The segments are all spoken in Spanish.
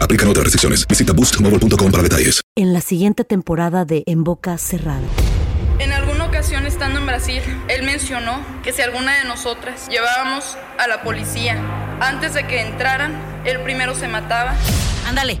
Aplican otras restricciones. Visita boostmobile.com para detalles. En la siguiente temporada de En Boca Cerrada. En alguna ocasión estando en Brasil, él mencionó que si alguna de nosotras llevábamos a la policía antes de que entraran, él primero se mataba. Ándale,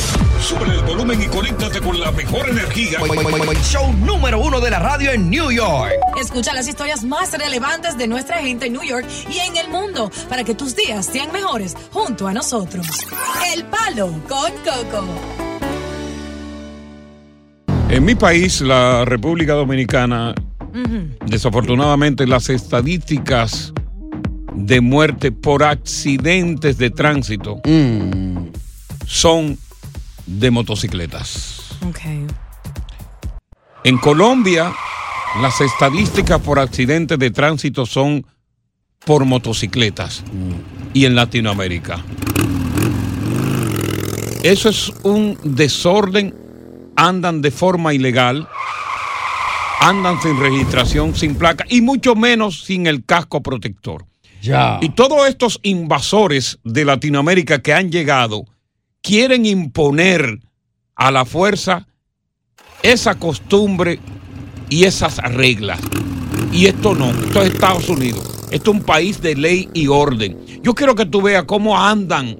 Sube el volumen y conéctate con la mejor energía. Show número uno de la radio en New York. Escucha las historias más relevantes de nuestra gente en New York y en el mundo para que tus días sean mejores junto a nosotros. El Palo con Coco. En mi país, la República Dominicana, desafortunadamente las estadísticas de muerte por accidentes de tránsito son de motocicletas. Okay. En Colombia, las estadísticas por accidentes de tránsito son por motocicletas. Y en Latinoamérica. Eso es un desorden. Andan de forma ilegal. Andan sin registración, sin placa y mucho menos sin el casco protector. Ya. Y todos estos invasores de Latinoamérica que han llegado quieren imponer a la fuerza esa costumbre y esas reglas. Y esto no, esto es Estados Unidos. Esto es un país de ley y orden. Yo quiero que tú veas cómo andan,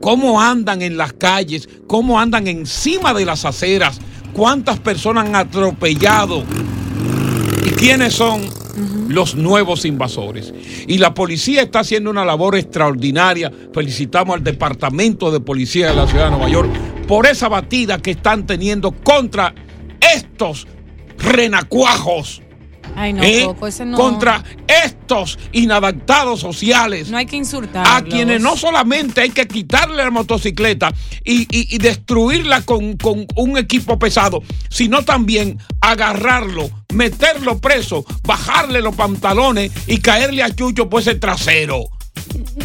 cómo andan en las calles, cómo andan encima de las aceras, cuántas personas han atropellado y quiénes son los nuevos invasores. Y la policía está haciendo una labor extraordinaria. Felicitamos al Departamento de Policía de la Ciudad de Nueva York por esa batida que están teniendo contra estos renacuajos. Ay, no, ¿eh? Coco, ese no. Contra estos inadaptados sociales. No hay que insultar. A quienes no solamente hay que quitarle la motocicleta y, y- y destruirla con, con un equipo pesado, sino también agarrarlo, meterlo preso, bajarle los pantalones y caerle a Chucho por ese trasero.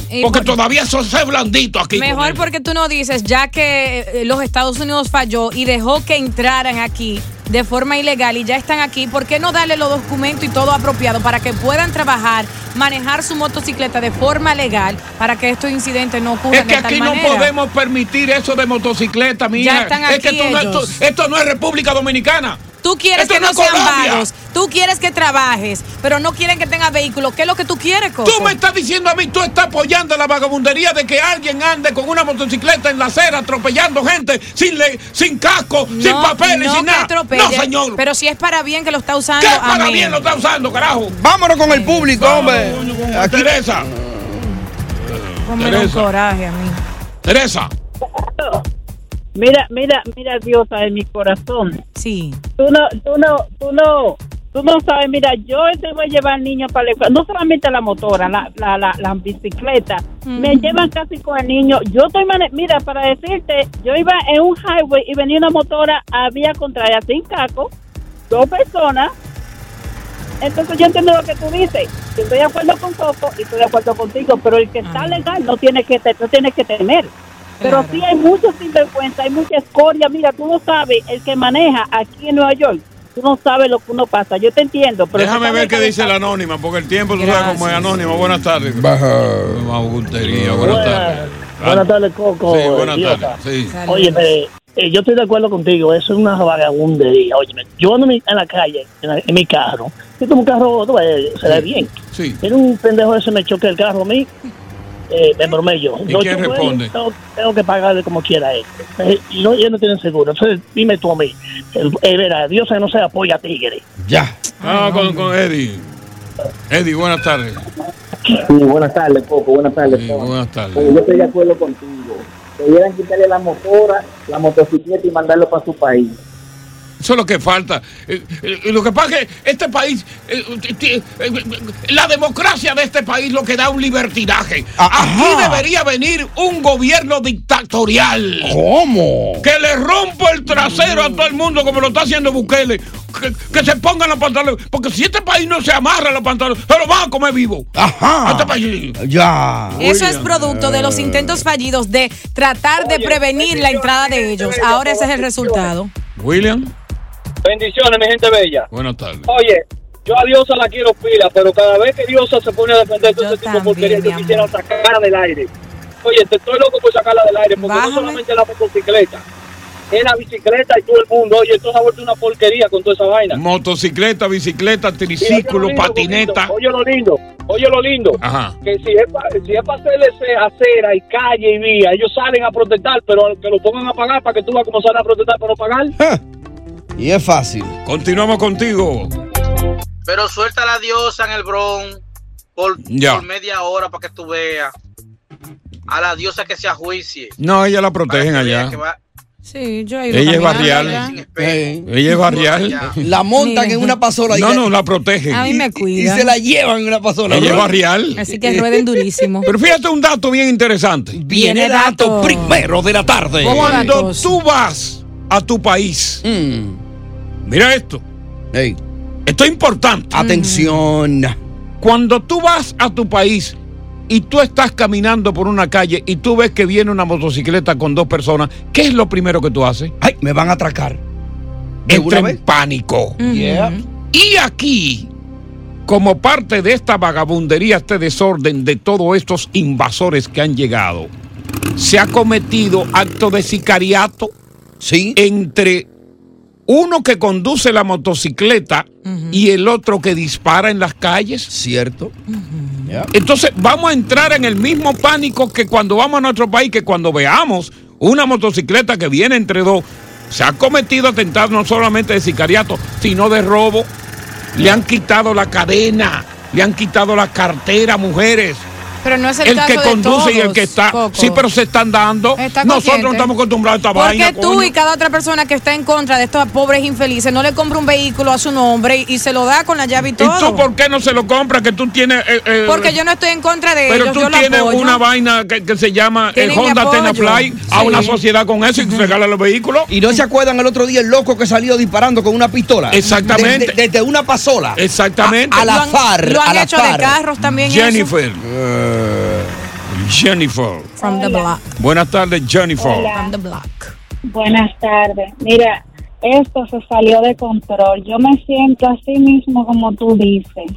Y Porque por- todavía eso es blandito aquí. Mejor porque tú no dices, ya que eh, los Estados Unidos falló y dejó que entraran aquí de forma ilegal y ya están aquí, ¿por qué no darle los documentos y todo apropiado para que puedan trabajar, manejar su motocicleta de forma legal para que estos incidentes no ocurran Es que de tal aquí no podemos permitir eso de motocicleta, mía. Ya están es que aquí esto no, ellos. esto- esto no es República Dominicana. Tú quieres Esto que no es sean Colombia. vagos, tú quieres que trabajes, pero no quieren que tengas vehículo. ¿Qué es lo que tú quieres, Coco? Tú me estás diciendo a mí, tú estás apoyando la vagabundería de que alguien ande con una motocicleta en la acera atropellando gente sin, le- sin casco, sin No, papeles, no sin nada. atropelle, No, señor. Pero si es para bien que lo está usando, ¿Qué para amén. bien lo está usando, carajo? Vámonos con el público, hombre. Aquí- Teresa, Pónmelo un Teresa. coraje a mí. Teresa. Mira, mira, mira, Diosa, en mi corazón. Sí. Tú no, tú no, tú no, tú no sabes, mira, yo te voy a llevar niño para la escuela, no solamente la motora, la, la, la, la bicicleta, me llevan casi con el niño. Yo estoy, mira, para decirte, yo iba en un highway y venía una motora a vía contraria sin caco, dos personas. Entonces yo entiendo lo que tú dices. Yo estoy de acuerdo con Coco y estoy de acuerdo contigo, pero el que está legal no tiene que, no tiene que tener. Pero Claro. sí hay mucho sinvergüenza, hay mucha escoria. Mira, tú no sabes, el que maneja aquí en Nueva York, tú no sabes lo que uno pasa. Yo te entiendo, pero... Déjame ver qué que- dice la anónima, porque el tiempo, tú sabes cómo es anónima. Buenas tardes. Magutería, buenas tardes. Buenas tardes, Coco. Sí, buenas tardes. Sí. Oye, eh, yo estoy de acuerdo contigo, eso es una vagabundería. Oye, yo ando en mi- en la calle, en, la- en mi carro, yo tengo un carro, se ve bien. Sí. Tiene un pendejo ese me choque el carro a mí, eh, me promedio. ¿Y quién responde? Tengo, tengo que pagarle como quiera él. Eh, y no, ellos no tienen seguro. Entonces, dime tú a mí, eh, verá, Dios no se apoya a tigre. Ya. Ah, con, con Eddie. Eddie, buenas tardes. Sí, buenas tardes, Coco. Buenas tardes. Sí, buenas tardes. Oye, yo estoy de acuerdo contigo. Debieran quitarle la motora, la motocicleta y mandarlo para su país. Eso es lo que falta. Eh, eh, lo que pasa es que este país, eh, la democracia de este país lo que da un libertinaje. Aquí debería venir un gobierno dictatorial. ¿Cómo? Que le rompa el trasero a todo el mundo como lo está haciendo Bukele. Que, que se pongan los pantalones. Porque si este país no se amarra los pantalones, se lo van a comer vivo. Ajá. Este país. Ya. Eso es producto de los intentos fallidos de tratar de prevenir la entrada de ellos. Ahora ese es el resultado. William, Bendiciones, mi gente bella. buenas tardes. Oye, yo a Diosa la quiero pila, pero cada vez que Diosa se pone a defender todo ese tipo de porquería, yo quisiera sacarla del aire. Oye, te estoy loco por sacarla del aire, porque no solamente la motocicleta, es la bicicleta y todo el mundo. Oye, esto se ha vuelto una porquería con toda esa vaina. Motocicleta, bicicleta, triciclo, lindo, patineta. Oye lo lindo, oye lo lindo. Ajá. Que si es para si es pa hacerle acera y calle y vía, ellos salen a protestar, pero que lo pongan a pagar para que tú veas cómo salen a protestar para no pagar. Y es fácil. Continuamos contigo. Pero suelta a la diosa en el Bronx por, Ya. por media hora para que tú veas. A la diosa que se ajuicie. No, ella la protegen allá. Sí, yo he ido Ella es barrial. allá. Ella es barrial. La montan en una pasola. y No, no, la protegen. A mí me Y cuida. se la llevan en una pasola. Ella es barrial. Así que rueden durísimo. Pero fíjate un dato bien interesante. Viene dato primero de la tarde. Cuando tú vas a tu país, mira esto. Esto es importante. Atención. Cuando tú vas a tu país y tú estás caminando por una calle y tú ves que viene una motocicleta con dos personas, ¿qué es lo primero que tú haces? Ay, me van a atracar. Entra en pánico. Yeah. Y aquí, como parte de esta vagabundería, este desorden de todos estos invasores que han llegado, se ha cometido acto de sicariato entre uno que conduce la motocicleta y el otro que dispara en las calles. Cierto. Entonces vamos a entrar en el mismo pánico que cuando vamos a nuestro país, que cuando veamos una motocicleta que viene entre dos, se ha cometido atentado no solamente de sicariato, sino de robo. Le han quitado la cadena, le han quitado la cartera, mujeres. Pero no es el, El, caso que de conduce y el que está. Coco. Sí, pero se están dando. Está Nosotros no estamos acostumbrados a esta Porque vaina. tú coño. y cada otra persona que está en contra de estos pobres infelices no le compra un vehículo a su nombre y, y se lo da con la llave y ¿Y todo. tú por qué no se lo compras? Que tú tienes. eh, eh, Porque yo no estoy en contra de Pero ellos, tú yo lo tienes apoyo. una vaina que, que se llama eh, Tienen mi Honda. Tenafly a Sí. una sociedad con eso y regala los vehículos. ¿Y no se acuerdan el otro día el loco que salió disparando con una pistola? Exactamente. Desde, desde una pasola. Exactamente. A, a la Lo han- FAR. Lo han hecho FAR. de carros también. eso. Jennifer. From the block. Buenas tardes, Jennifer. From the block. Buenas tardes. Mira, esto se salió de control. Yo me siento así mismo como tú dices,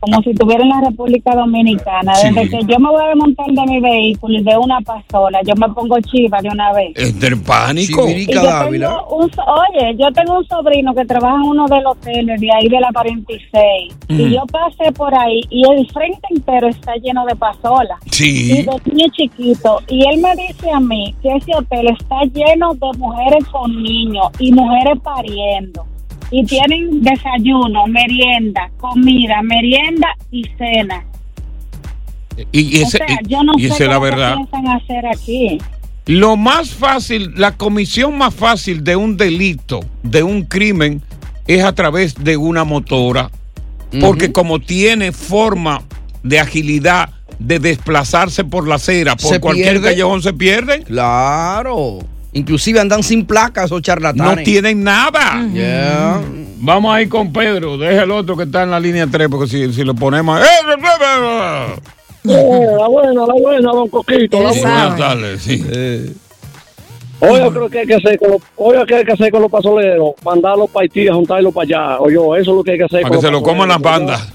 como si estuviera en la República Dominicana. Desde que yo me voy a desmontar de mi vehículo y de una pasola, yo me pongo chiva de una vez. Es del pánico. Y yo tengo un so- oye, yo tengo un sobrino que trabaja en uno de los hoteles de ahí de la 46 Mm. y yo pasé por ahí y el frente entero está lleno de pasolas Sí. y de niños chiquitos y él me dice a mí que ese hotel está lleno de mujeres con niños y mujeres pariendo y tienen desayuno, merienda, comida, merienda y cena. Y, y ese, o sea, yo no y sé esa es la verdad. hacer aquí. Lo más fácil, la comisión más fácil de un delito, de un crimen, es a través de una motora. Porque como tiene forma de agilidad de desplazarse por la acera, por Se cualquier pierde. callejón se pierden. Claro. Inclusive andan sin placas o charlatanes. No tienen nada. Yeah. Vamos a ir con Pedro. Deja el otro que está en la línea 3, porque si, si lo ponemos. ¡Eh, Eh, la buena, la buena, don Coquito, la buena. buenas tardes, sí. Oye, creo que hay que hacer con los, oye, ¿qué hay que hacer con los pasoleros? Mandarlos para Haití, juntarlos para allá. Oye, eso es lo que hay que hacer. Para que se lo coman las bandas.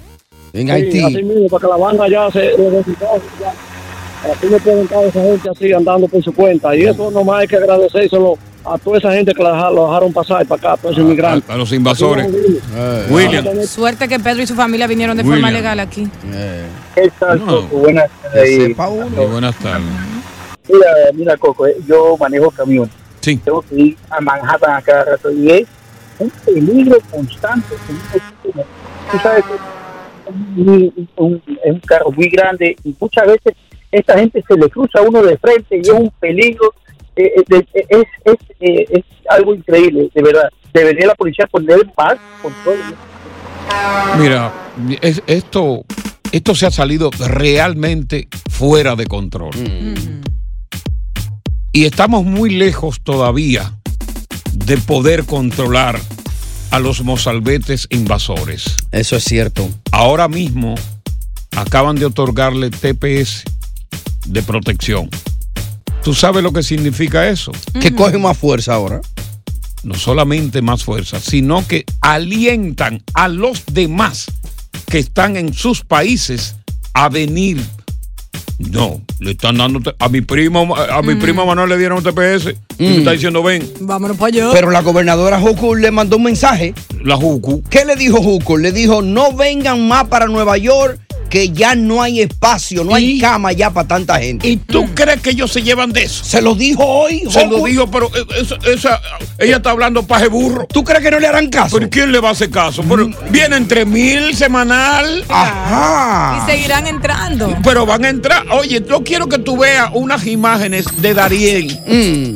En. Haití. Sí, así mismo, para que la banda ya se ya. Así me pueden estar esa gente así andando por su cuenta. Y eso nomás hay que agradecérselo a toda esa gente que la lo dejaron pasar para acá, a todos esos inmigrantes. A los invasores. Eh, William. Suerte que Pedro y su familia vinieron de William. forma legal aquí. ¿Qué tal, No. Coco? Buenas tardes. Buenas tardes. Mira, mira, Coco, eh, yo manejo camión. Sí. Tengo que ir a Manhattan a cada rato y es un peligro constante. Tú sabes que es un, un- es un carro muy grande y muchas veces esta gente se le cruza a uno de frente y es un peligro. eh, eh, de- eh, es, es, eh, es algo increíble, de verdad. Debería la policía poner más control. Mira, es- esto, esto se ha salido realmente fuera de control. Y estamos muy lejos todavía de poder controlar a los mozalbetes invasores. Eso es cierto. Ahora mismo acaban de otorgarle TPS de protección. ¿Tú sabes lo que significa eso? Que coge más fuerza ahora. No solamente más fuerza, sino que alientan a los demás que están en sus países a venir. No, le están dando a mi primo, a mi primo Manuel le dieron TPS y me está diciendo ven. Vámonos para allá. Pero la gobernadora Hukur le mandó un mensaje. La Jucu. ¿Qué le dijo Hukur? Le dijo, no vengan más para Nueva York, que ya no hay espacio, no hay cama ya para tanta gente. ¿Y tú crees que ellos se llevan de eso? Se lo dijo hoy. Se lo dijo, pero esa, esa- ella está hablando paje burro. ¿Tú crees que no le harán caso? ¿Pero quién le va a hacer caso? Pero vienen tres mil semanal. Ajá. Y seguirán entrando. Pero van a entrar. Oye, yo quiero que tú veas unas imágenes de Dariel. Mm.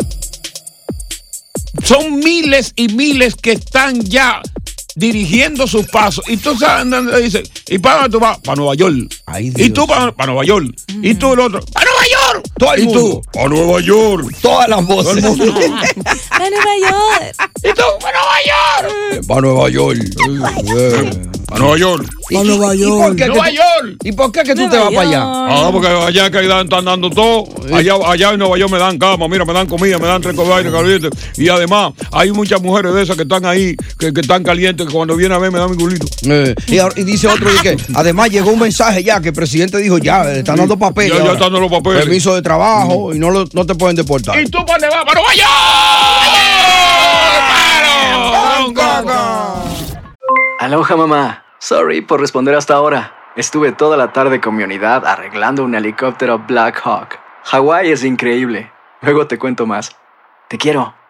Son miles y miles que están ya dirigiendo sus pasos. Y tú sabes, dónde dice, ¿y para dónde tú vas? Para Nueva York. y tú para, para Nueva York. Y tú el otro, ¡para Nueva York! Todo el y mundo. tú, para Nueva York. Todas las voces. Todo el mundo. ¡A Nueva York! y tú, para Nueva York. Para Nueva York. Para Nueva York. ¿Y, Nueva York. ¿Y por qué, que Nueva tú- York. ¿Y por qué que tú te vas para allá? Ah, porque allá que están dando todo. Allá, allá en Nueva York me dan cama, mira, me dan comida, me dan tres aire caliente. Y además, hay muchas mujeres de esas que están ahí, que, que están calientes, que cuando vienen a ver me dan mi culito. Eh, y, ahora- y dice otro de que además llegó un mensaje ya que el presidente dijo ya, le están dando papeles. Ya, ya ahora. están dando los papeles. Permiso de trabajo y no, lo- no te pueden deportar. ¿Y tú para dónde vas? ¡Para. Aloha mamá. Sorry por responder hasta ahora. Estuve toda la tarde con mi unidad arreglando un helicóptero Black Hawk. Hawái es increíble. Luego te cuento más. Te quiero.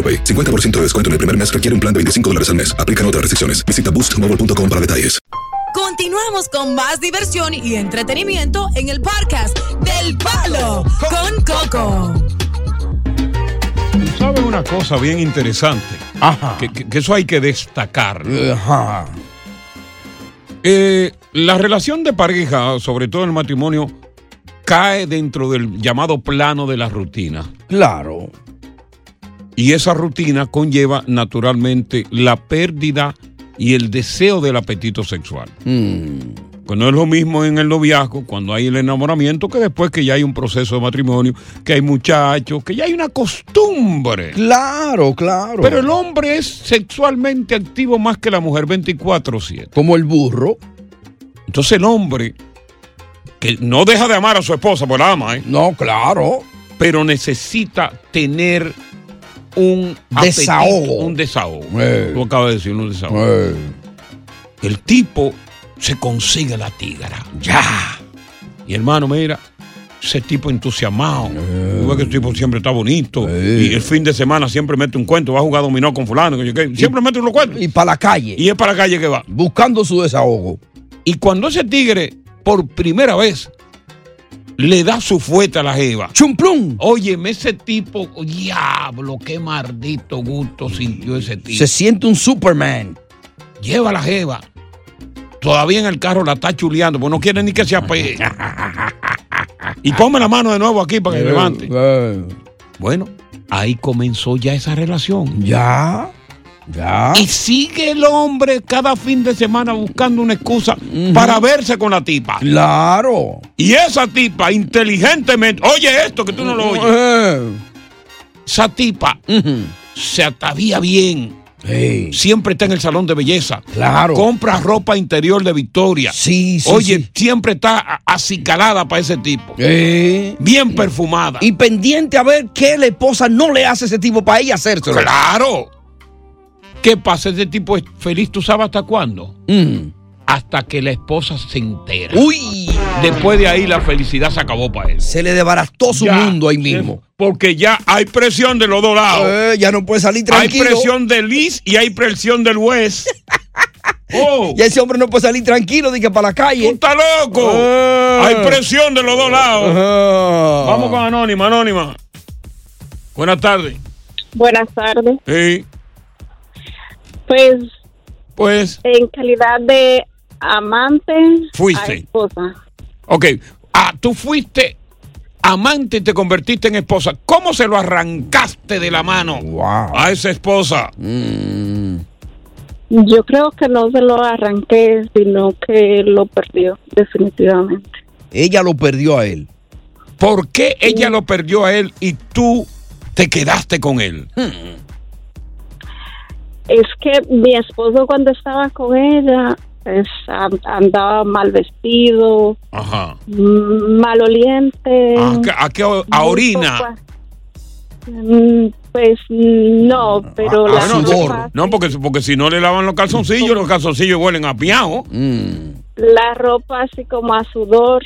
AroPay. 50% de descuento en el primer mes requiere un plan de 25 dólares al mes. Aplican otras restricciones. Visita boostmobile.com para detalles. Continuamos con más diversión y entretenimiento en el podcast del Palo con Coco. ¿Saben una cosa bien interesante? Que, que- que eso hay que destacar. Eh, la relación de pareja, sobre todo en el matrimonio, cae dentro del llamado plano de la rutina. Claro. Y esa rutina conlleva naturalmente la pérdida y el deseo del apetito sexual. Pues no es lo mismo en el noviazgo, cuando hay el enamoramiento, que después que ya hay un proceso de matrimonio, que hay muchachos, que ya hay una costumbre. Claro, claro. Pero el hombre es sexualmente activo más que la mujer 24/7. Como el burro. Entonces el hombre, que no deja de amar a su esposa, pues la ama, ¿eh? No, claro. Pero necesita tener un apetito, Desahogo. un desahogo. Eh. Tú acabas de decir un desahogo. Eh. El tipo se consigue la tigra. Ya. Y hermano, mira, ese tipo entusiasmado. Tú ves que el tipo siempre está bonito. Y el fin de semana siempre mete un cuento. Va a jugar dominó con fulano. Siempre mete unos cuentos. Y para la calle. Y es para la calle que va. Buscando su desahogo. Y cuando ese tigre, por primera vez, le da su fuete a la jeva. ¡Chumplum! Óyeme, ese tipo, diablo, qué maldito gusto sintió ese tipo. Se siente un Superman. Lleva a la jeva. Todavía en el carro la está chuleando, porque no quiere ni que se apegue. y ponme la mano de nuevo aquí para que levante. Bueno, ahí comenzó ya esa relación. Ya. Ya. Y sigue el hombre cada fin de semana buscando una excusa para verse con la tipa. Claro. Y esa tipa, inteligentemente, oye esto que tú no lo oyes. Eh. Esa tipa se atavía bien. Siempre está en el salón de belleza. Claro. Compra ropa interior de Victoria. Sí, sí, Oye, sí. siempre está acicalada para ese tipo. Bien perfumada. Y pendiente a ver qué la esposa no le hace a ese tipo para ella hacérselo. Claro. ¿Qué pasa? Ese tipo es feliz, ¿tú sabes hasta cuándo? Mm. Hasta que la esposa se entera. Uy. Después de ahí la felicidad se acabó para él. Se le desbarató su Ya, mundo ahí mismo. Porque ya hay presión de los dos lados. Eh, ya no puede salir tranquilo. Hay presión del Liz y hay presión del juez. Oh, Y ese hombre no puede salir tranquilo de que para la calle. ¡Tú estás loco! Eh. Hay presión de los dos lados. Ajá. Vamos con Anónima, Anónima. Buenas tardes. Buenas tardes. Sí, Pues pues, en calidad de amante Fuiste. a esposa. ok. Ah, tú fuiste amante y te convertiste en esposa. ¿Cómo se lo arrancaste de la mano Wow. a esa esposa? Mm. Yo creo que no se lo arranqué, sino que lo perdió definitivamente. Ella lo perdió a él. ¿Por qué ella lo perdió a él y tú te quedaste con él? Es que mi esposo cuando estaba con ella es, an- andaba mal vestido, Ajá. maloliente. ¿A, qué- a qué a orina? poco- Mm, Pues no, pero Ah, la no, ropa, no, porque, porque si no le lavan los calzoncillos, los calzoncillos huelen a piajo. Mm. la ropa así como a sudor,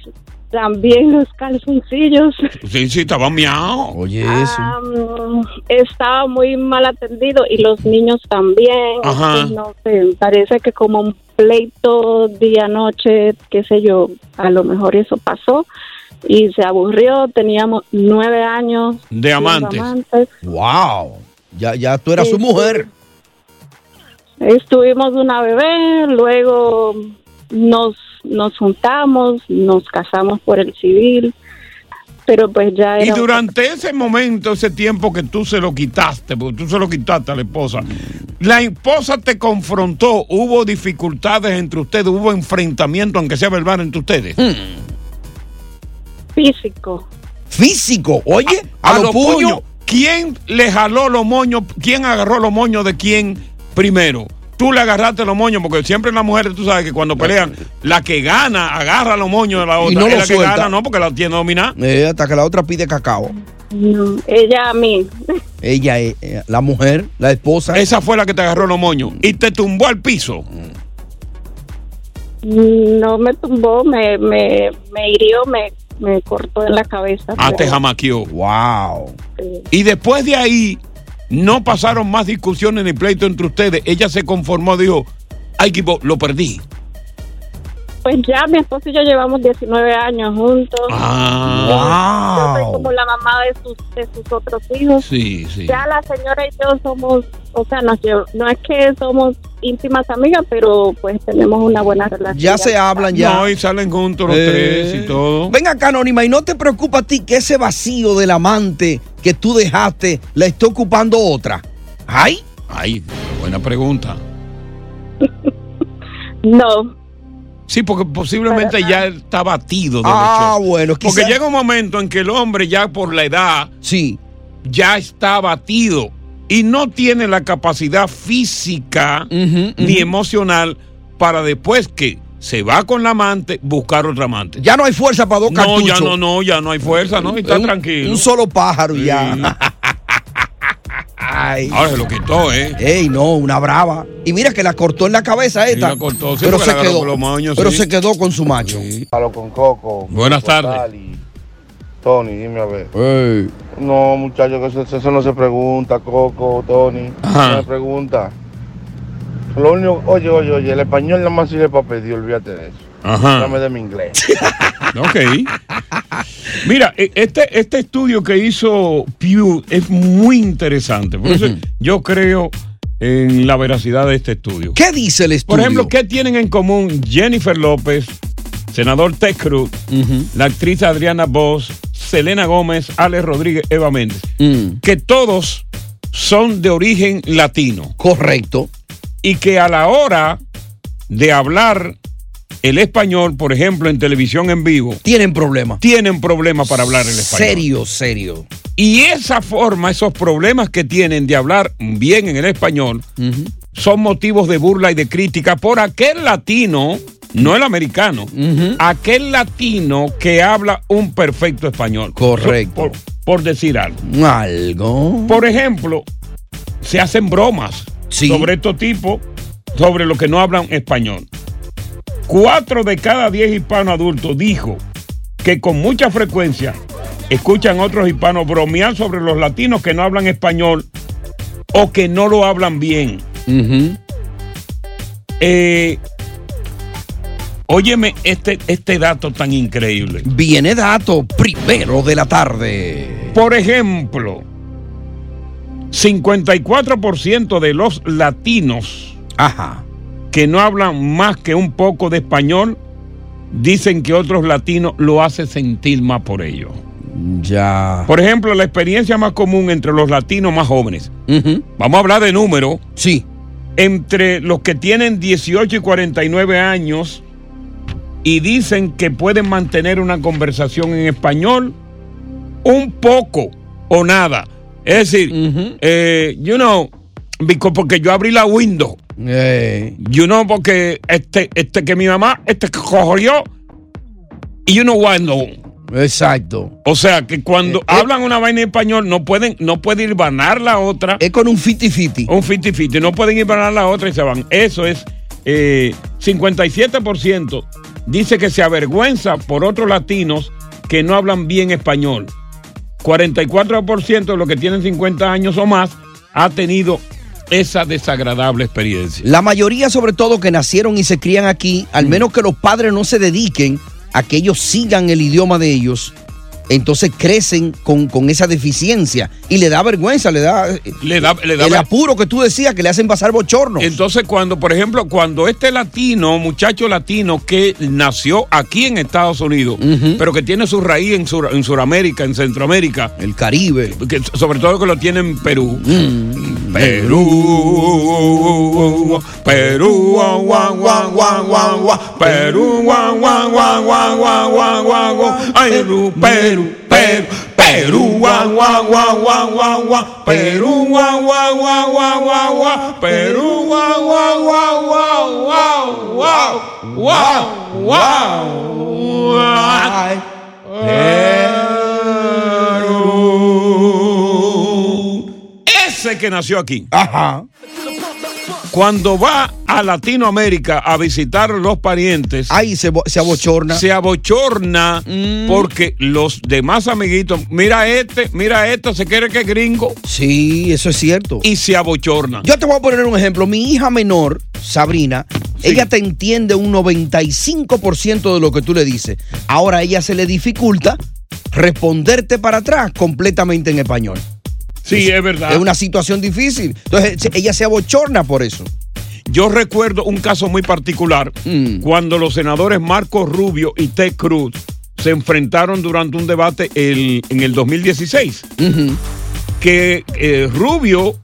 también los calzoncillos. Sí, sí, estaba miau. Oye, eso. Am, estaba muy mal atendido y los niños también. Ajá. No sé, parece que como un pleito día noche, qué sé yo, a lo mejor eso pasó y se aburrió. Teníamos nueve años De amantes. amantes. Wow. Ya, ya tú eras su mujer. Estuvimos una bebé, luego nos nos juntamos, nos casamos por el civil, pero pues ya Y era durante ese momento, ese tiempo que tú se lo quitaste, porque tú se lo quitaste a la esposa, la esposa te confrontó, hubo dificultades entre ustedes, hubo enfrentamiento, aunque sea verbal, entre ustedes. físico. Físico. Oye, A, a, los los puños, puños. ¿quién le jaló los moños? ¿Quién agarró los moños de quién primero? Tú le agarraste los moños, porque siempre las mujeres, tú sabes que cuando pelean, la que gana agarra los moños de la otra. Y no es lo la que suelta. gana, no, porque la tiene dominada. Eh, hasta que la otra pide cacao. No, ella a mí. Ella, es eh, la mujer, la esposa. Esa fue la que te agarró los moños y te tumbó al piso. No me tumbó, me, me, me hirió, me, me cortó en la cabeza. Ah, te jamaqueó. Wow. eh, Y después de ahí, no pasaron más discusiones ni pleito entre ustedes. Ella se conformó, dijo, ay, equipo, lo perdí. Pues ya mi esposo y yo llevamos 19 años juntos. Ah. Yo soy como la mamá de sus, de sus otros hijos. Sí, sí. Ya la señora y yo somos, o sea, nos llev- no es que somos íntimas amigas, pero pues tenemos una buena relación. Ya se hablan ya. No, y salen juntos los Eh. tres y todo. Ven acá, Anónima, ¿y no te preocupa a ti que ese vacío del amante que tú dejaste la esté ocupando otra? ¿Ay? Ay, buena pregunta. No. Sí, porque posiblemente ya está batido de Ah, lechón. bueno, Porque llega un momento en que el hombre ya por la edad sí. ya está batido y no tiene la capacidad física ni emocional para después que se va con la amante buscar otra amante. Ya no hay fuerza para dos No, cartuchos. ya no, no, ya no hay fuerza, ¿no? Y está Un- tranquilo. Un solo pájaro ya. Ay. Ahora se lo quitó, ¿eh? Ey, no, una brava. Y mira que la cortó en la cabeza esta. la cortó, sí, pero se la quedó. los pero sí. se quedó con su macho. Palo con Coco. Buenas tardes. Tony, dime a ver. No, muchachos, que eso, eso no se pregunta, Coco, Tony. Ajá. No se pregunta. Lo único, oye, oye, oye, el español nada más sirve para pedir, olvídate de eso. Ajá. Dame de mi inglés. Ok. Mira, e- este, este estudio que hizo Pew es muy interesante. Por eso yo creo en la veracidad de este estudio. ¿Qué dice el estudio? Por ejemplo, ¿qué tienen en común Jennifer López, senador Ted Cruz, la actriz Adriana Voss, Selena Gómez, Alex Rodríguez, Eva Méndez? Mm. Que todos son de origen latino. Correcto. Y que a la hora de hablar el español, por ejemplo, en televisión en vivo, tienen problemas. Tienen problemas para hablar el español. Serio, serio. Y esa forma, esos problemas que tienen de hablar bien en el español, son motivos de burla y de crítica por aquel latino, no el americano, aquel latino que habla un perfecto español. Correcto. Por, por decir algo. Algo. Por ejemplo, se hacen bromas sobre estos tipos, sobre los que no hablan español. Cuatro de cada diez hispanos adultos dijo que con mucha frecuencia escuchan otros hispanos bromear sobre los latinos que no hablan español o que no lo hablan bien. Eh, óyeme este, este dato tan increíble. Viene dato primero de la tarde. Por ejemplo, 54% de los latinos que no hablan más que un poco de español dicen que otros latinos lo hacen sentir más por ello. Ya. Por ejemplo, la experiencia más común entre los latinos más jóvenes. Vamos a hablar de número. Sí. Entre los que tienen 18 y 49 años y dicen que pueden mantener una conversación en español un poco o nada. Es decir, eh, you know, because- porque yo abrí la window. You know, porque este, este que mi mamá, este que cogió, y you know why no. Exacto. O sea, que cuando hablan una vaina en español, no pueden, no pueden ir banar la otra. Es con un fiti-fiti. Un fiti-fiti. No pueden ir banar la otra y se van. Eso es eh, 57% dice que se avergüenza por otros latinos que no hablan bien español. 44% de los que tienen 50 años o más ha tenido esa desagradable experiencia. La mayoría, sobre todo, que nacieron y se crían aquí, al menos que los padres no se dediquen a que ellos sigan el idioma de ellos, entonces crecen con, con, esa deficiencia y le da vergüenza, le da, le da, le da el apuro que tú decías que le hacen pasar bochorno. Entonces, cuando, por ejemplo, cuando este latino, muchacho latino que nació aquí en Estados Unidos, pero que tiene su raíz en, Sur, en Sudamérica, en Centroamérica, el Caribe, sobre todo que lo tiene en Perú. Mm. Perú, Perú, guau, guau, guau, guau, guau, Perú, guau, guau, guau, guau, guau, guau, Perú, Perú. Perú, Perú, guau, guau, guau, guau, guau, guau, Perú, guau, guau, guau, guau, guau, guau, Perú, guau, guau, guau, guau, guau, guau, guau, guau, Perú. Ese que nació aquí. Ajá. Cuando va a Latinoamérica a visitar los parientes. Ahí se, se abochorna. Se abochorna porque los demás amiguitos, mira este, mira este, se quiere que es gringo. Sí, eso es cierto. Y se abochorna. Yo te voy a poner un ejemplo. Mi hija menor, Sabrina, Ella te entiende un 95% de lo que tú le dices. Ahora a ella se le dificulta responderte para atrás completamente en español. Sí, es verdad. Es una situación difícil. Entonces ella se abochorna por eso. Yo recuerdo un caso muy particular Mm. cuando los senadores Marco Rubio y Ted Cruz se enfrentaron durante un debate el- en el 2016. Que eh, Rubio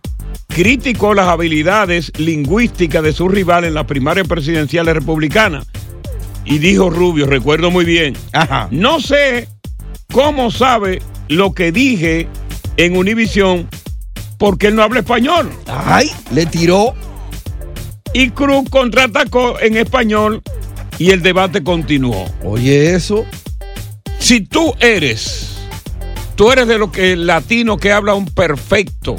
criticó las habilidades lingüísticas de su rival en las primarias presidenciales republicanas. Y dijo Rubio, recuerdo muy bien, no sé cómo sabe lo que dije en Univisión porque él no habla español. Ay, le tiró. Y Cruz contraatacó en español y el debate continuó. Oye, eso. Si tú eres, tú eres de los que latino que habla un perfecto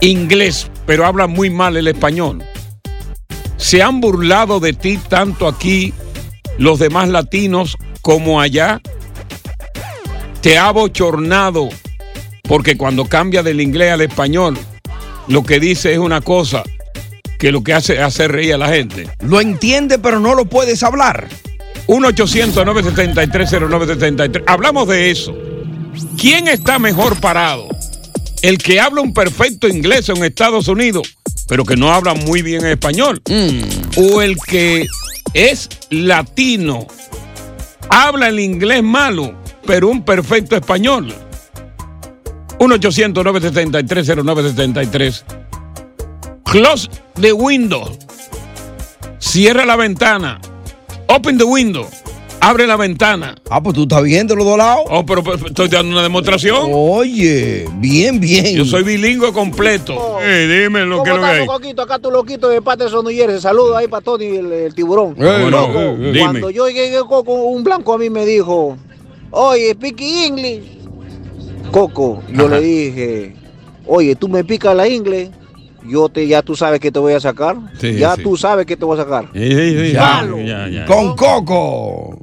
inglés, pero habla muy mal el español. Se han burlado de ti tanto aquí los demás latinos como allá. Te ha bochornado porque cuando cambia del inglés al español, lo que dice es una cosa que lo que hace es hacer reír a la gente. Lo entiende, pero no lo puedes hablar. 1-800-973-0973. Hablamos de eso. ¿Quién está mejor parado? ¿El que habla un perfecto inglés en Estados Unidos, pero que no habla muy bien español? ¿O el que es latino, habla el inglés malo, pero un perfecto español? 1-800-973-0973. Close the window. Cierra la ventana. Open the window. Abre la ventana. Ah, pues tú estás viendo los dos lados. Oh, pero, pero estoy dando una demostración. Oye, bien, bien. Yo soy bilingüe completo. Eh, dime lo que ¿Cómo lo que hay. Coquito? Acá tu loquito de Patterson, New Jersey. Saludos ahí para Tony, el, el tiburón. Eh, no, Coco, eh, eh, dime. cuando yo llegué, Coco, un blanco a mí me dijo, oye, speak English. Coco, yo Ajá. le dije, oye, tú me picas la inglés, yo te, ya tú sabes que te voy a sacar. Sí, ya sí. tú sabes que te voy a sacar. Sí, sí, sí, Ya. ya, ya. Con Coco.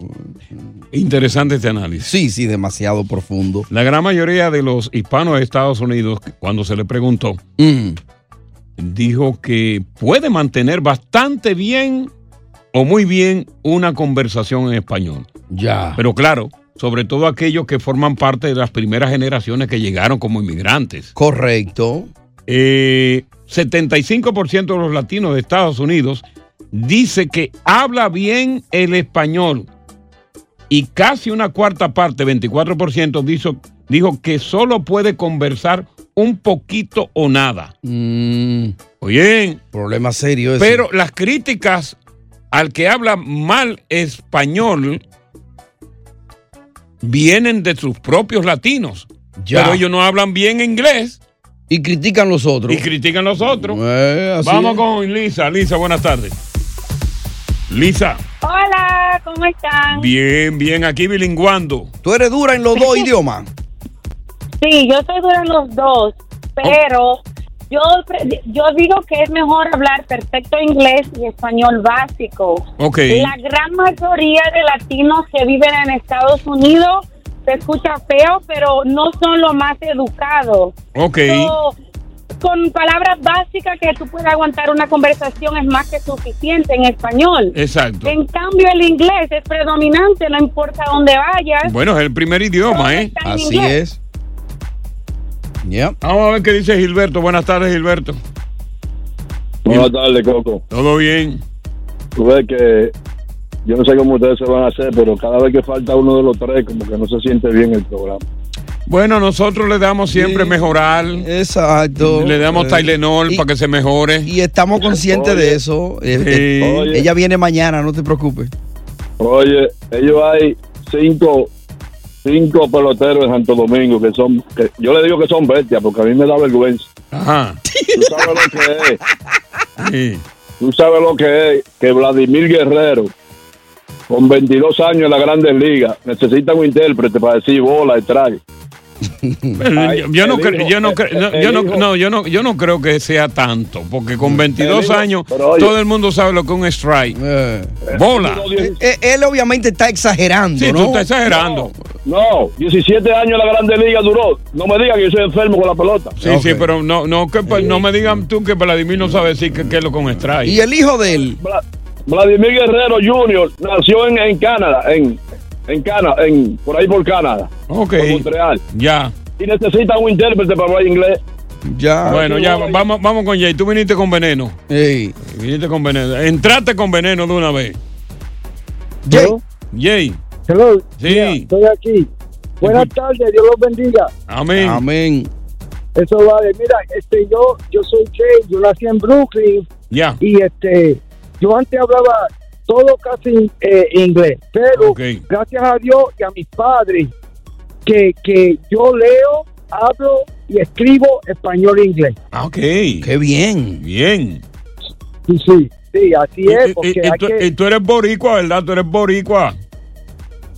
Interesante este análisis. Sí, sí, demasiado profundo. La gran mayoría de los hispanos de Estados Unidos, cuando se le preguntó, Mm. dijo que puede mantener bastante bien o muy bien una conversación en español. Ya. Pero claro, sobre todo aquellos que forman parte de las primeras generaciones que llegaron como inmigrantes. Correcto. Eh, 75% de los latinos de Estados Unidos dice que habla bien el español y casi una cuarta parte, 24%, dijo, dijo que solo puede conversar un poquito o nada. Oye, Mm, Problema serio ese. pero las críticas al que habla mal español vienen de sus propios latinos. Ya. Pero ellos no hablan bien inglés. Y critican los otros. Y critican los otros. Eh, así Vamos es. con Lisa. Lisa, buenas tardes. Lisa, Hola, ¿cómo están? bien, bien, aquí bilinguando. Tú eres dura en los dos idiomas. Sí, yo soy dura en los dos, pero yo, pre- yo digo que es mejor hablar perfecto inglés y español básico. Ok. La gran mayoría de latinos que viven en Estados Unidos se escucha feo, pero no son los más educados. Ok. So, con palabras básicas que tú puedas aguantar una conversación es más que suficiente en español. Exacto. En cambio, el inglés es predominante, no importa dónde vayas. Bueno, es el primer idioma, ¿eh? Así inglés. es. Vamos a ver qué dice Gilberto. Buenas tardes, Gilberto. Buenas tardes, Coco. Todo bien. Tú ves que yo no sé cómo ustedes se van a hacer, pero cada vez que falta uno de los tres, como que no se siente bien el programa. Bueno, nosotros le damos siempre mejorar. Exacto. Le damos Eh, Tylenol y- para que se mejore. Y estamos conscientes Oye. de eso. Eh, Sí. eh, Oye. Ella viene mañana, no te preocupes. Oye, ellos hay cinco, cinco peloteros en Santo Domingo que son, que yo le digo que son bestias porque a mí me da vergüenza. Ajá. Tú sabes lo que es. Sí. Tú sabes lo que es que Vladimir Guerrero, con 22 años en la Grandes Ligas, necesita un intérprete para decir bola y Ay, yo, no creo, yo no, yo no, yo no, yo no creo que sea tanto, porque con 22 hijo- años oye- todo el mundo sabe lo que es un strike. Bola. Eh, eh, él obviamente está exagerando, Sí, ¿no? tú estás exagerando. No, 17 años la Grande Liga duró. No me digan que yo soy enfermo con la pelota. Sí, sí, pero no, no, que, pa- no me digan tú que Vladimir no sabe decir que, que es lo con strike. ¿Y el hijo de él? Vla- Vladimir Guerrero Jr. nació en, en Canadá, en, en Canadá, en, por ahí por Canadá. Ok. Por Montreal. Ya. Y necesita un intérprete para hablar inglés. Ya. Bueno, ya, vamos, vamos con Jay. Tú viniste con veneno. Viniste con veneno. Entraste con veneno de una vez. Jay. Jay. Hello. Sí. Estoy aquí. Buenas tardes, Dios los bendiga. Amén. Amén. Eso vale. Mira, este, yo, yo soy Jay, yo nací en Brooklyn Ya. y este, yo antes hablaba todo casi eh, inglés, pero gracias a Dios y a mis padres que, que yo leo, hablo y escribo español e inglés. Ah, ok. Qué bien. Bien. Sí, sí, sí, así es, y- porque y hay tú, que- y tú eres boricua, ¿verdad? Tú eres boricua.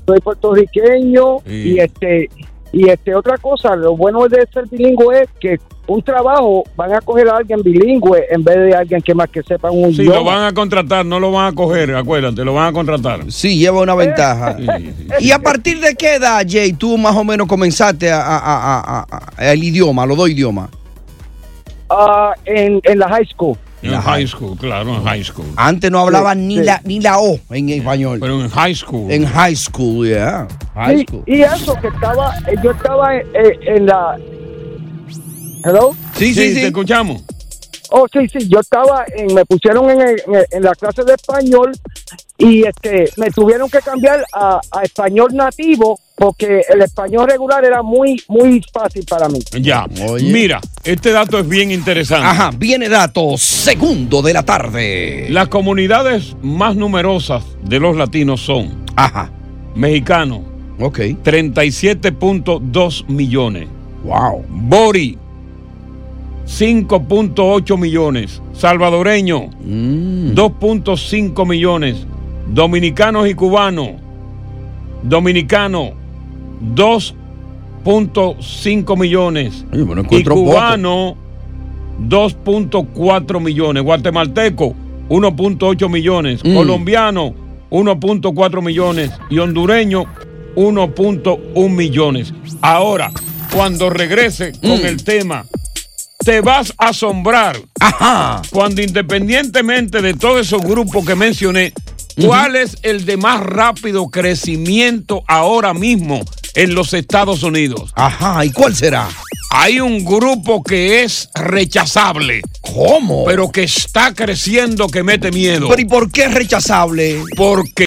Soy puertorriqueño Sí. y este y este otra cosa lo bueno de ser bilingüe es que un trabajo van a coger a alguien bilingüe en vez de alguien que más que sepa un Sí, idioma lo van a contratar, no lo van a coger, acuérdate, lo van a contratar. Sí, lleva una ventaja. ¿Y a partir de qué edad, Jay, tú más o menos comenzaste a, a- a- a- a- el idioma, los dos idiomas? Ah, en, en la high school En high school, claro, en high school. Antes no hablaban Sí, ni sí. la ni la O en español. Pero en high school. En high school, yeah. High Sí, school. y eso que estaba eh, yo estaba en, eh, en la hello Sí, sí, sí. te escuchamos. Oh, sí, sí, yo estaba en, me pusieron en, en en la clase de español y este me tuvieron que cambiar a, a español nativo porque el español regular era muy, muy fácil para mí. Ya. Mira, este dato es bien interesante. Ajá, viene dato segundo de la tarde. Las comunidades más numerosas de los latinos son Ajá. mexicanos, Ok. 37.2 millones. Wow. Bori, 5.8 millones. Salvadoreño, Mm. 2.5 millones. Dominicanos y cubanos, dominicano, 2.5 millones. Bueno, y cubano, 2.4 millones. Guatemalteco, 1.8 millones. Mm. Colombiano, 1.4 millones. Y hondureño, 1.1 millones. Ahora, cuando regrese con Mm. el tema, te vas a asombrar. Ajá. Cuando independientemente de todos esos grupos que mencioné, ¿cuál es el de más rápido crecimiento ahora mismo en los Estados Unidos? Ajá, ¿y cuál será? Hay un grupo que es rechazable. ¿Cómo? Pero que está creciendo que mete miedo. Pero ¿y por qué es rechazable? Porque